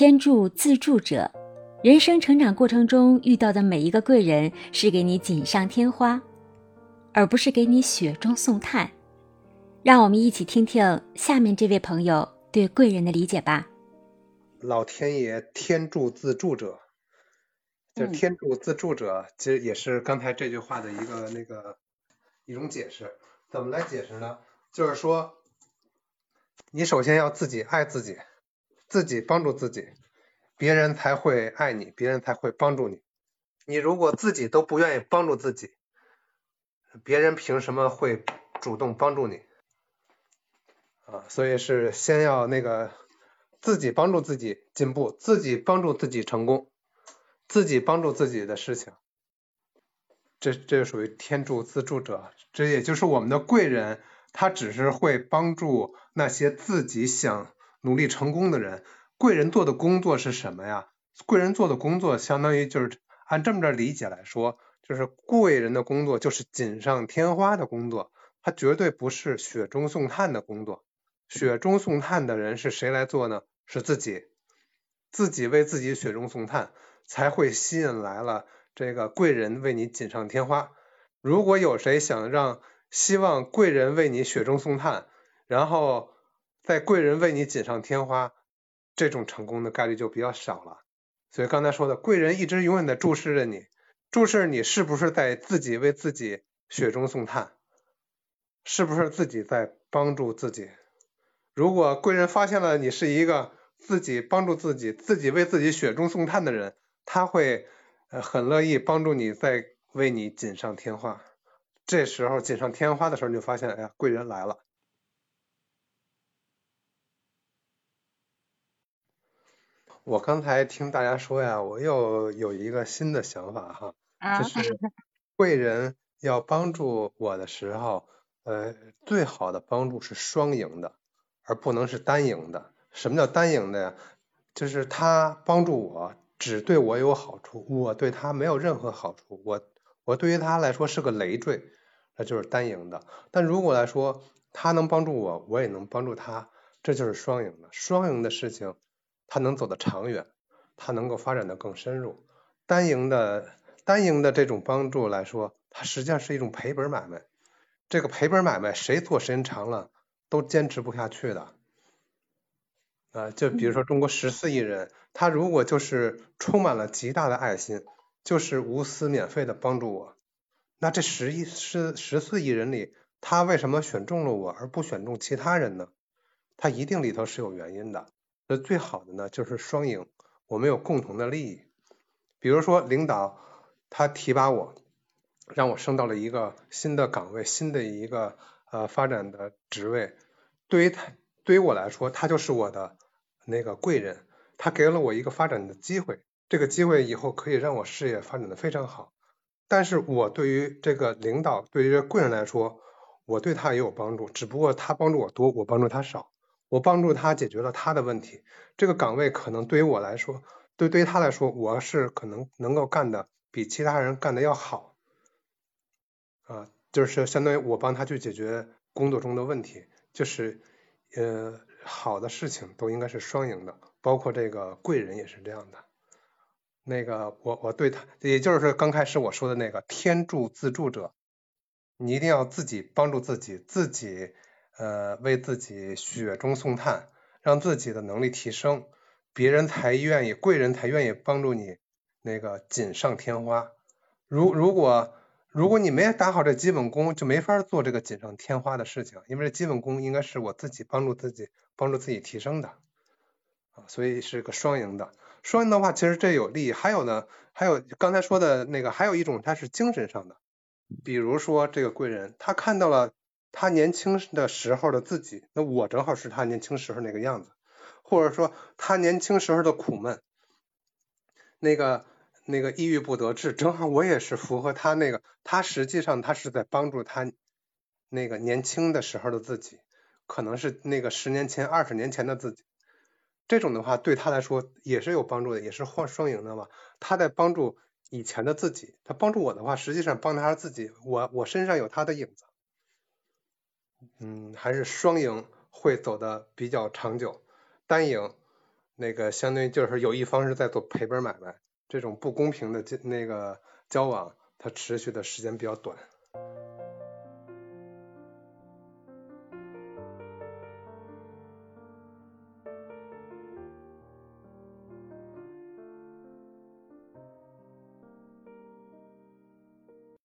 天助自助者，人生成长过程中遇到的每一个贵人，是给你锦上添花，而不是给你雪中送炭。让我们一起听听下面这位朋友对贵人的理解吧。老天爷天助自助者，就天助自助者，其实也是刚才这句话的一个那个一种解释。怎么来解释呢？就是说，你首先要自己爱自己。自己帮助自己，别人才会爱你，别人才会帮助你。你如果自己都不愿意帮助自己，别人凭什么会主动帮助你？啊，所以是先要那个自己帮助自己进步，自己帮助自己成功，自己帮助自己的事情，这这属于天助自助者。这也就是我们的贵人，他只是会帮助那些自己想。努力成功的人，贵人做的工作是什么呀？贵人做的工作相当于就是按这么着理解来说，就是贵人的工作就是锦上添花的工作，他绝对不是雪中送炭的工作。雪中送炭的人是谁来做呢？是自己，自己为自己雪中送炭，才会吸引来了这个贵人为你锦上添花。如果有谁想让希望贵人为你雪中送炭，然后。在贵人为你锦上添花，这种成功的概率就比较少了。所以刚才说的，贵人一直永远的注视着你，注视你是不是在自己为自己雪中送炭，是不是自己在帮助自己。如果贵人发现了你是一个自己帮助自己、自己为自己雪中送炭的人，他会呃很乐意帮助你，在为你锦上添花。这时候锦上添花的时候，你就发现，哎呀，贵人来了。我刚才听大家说呀，我又有一个新的想法哈，就是 贵人要帮助我的时候，呃，最好的帮助是双赢的，而不能是单赢的。什么叫单赢的呀？就是他帮助我只对我有好处，我对他没有任何好处，我我对于他来说是个累赘，那就是单赢的。但如果来说他能帮助我，我也能帮助他，这就是双赢的。双赢的事情。它能走得长远，它能够发展的更深入。单赢的单赢的这种帮助来说，它实际上是一种赔本买卖。这个赔本买卖，谁做时间长了都坚持不下去的。啊，就比如说中国十四亿人，他如果就是充满了极大的爱心，就是无私免费的帮助我，那这十亿十十四亿人里，他为什么选中了我而不选中其他人呢？他一定里头是有原因的。那最好的呢，就是双赢，我们有共同的利益。比如说，领导他提拔我，让我升到了一个新的岗位，新的一个呃发展的职位。对于他，对于我来说，他就是我的那个贵人，他给了我一个发展的机会。这个机会以后可以让我事业发展的非常好。但是我对于这个领导，对于这贵人来说，我对他也有帮助，只不过他帮助我多，我帮助他少。我帮助他解决了他的问题，这个岗位可能对于我来说，对对于他来说，我是可能能够干的比其他人干的要好，啊，就是相当于我帮他去解决工作中的问题，就是呃好的事情都应该是双赢的，包括这个贵人也是这样的。那个我我对他，也就是刚开始我说的那个天助自助者，你一定要自己帮助自己，自己。呃，为自己雪中送炭，让自己的能力提升，别人才愿意，贵人才愿意帮助你那个锦上添花。如如果如果你没打好这基本功，就没法做这个锦上添花的事情，因为这基本功应该是我自己帮助自己，帮助自己提升的啊，所以是个双赢的。双赢的话，其实这有利。还有呢，还有刚才说的那个，还有一种它是精神上的，比如说这个贵人，他看到了。他年轻的时候的自己，那我正好是他年轻时候那个样子，或者说他年轻时候的苦闷，那个那个抑郁不得志，正好我也是符合他那个，他实际上他是在帮助他那个年轻的时候的自己，可能是那个十年前、二十年前的自己，这种的话对他来说也是有帮助的，也是换双赢的嘛。他在帮助以前的自己，他帮助我的话，实际上帮他自己，我我身上有他的影子。嗯，还是双赢会走的比较长久，单赢那个相当于就是有一方是在做赔本买卖，这种不公平的那个交往，它持续的时间比较短。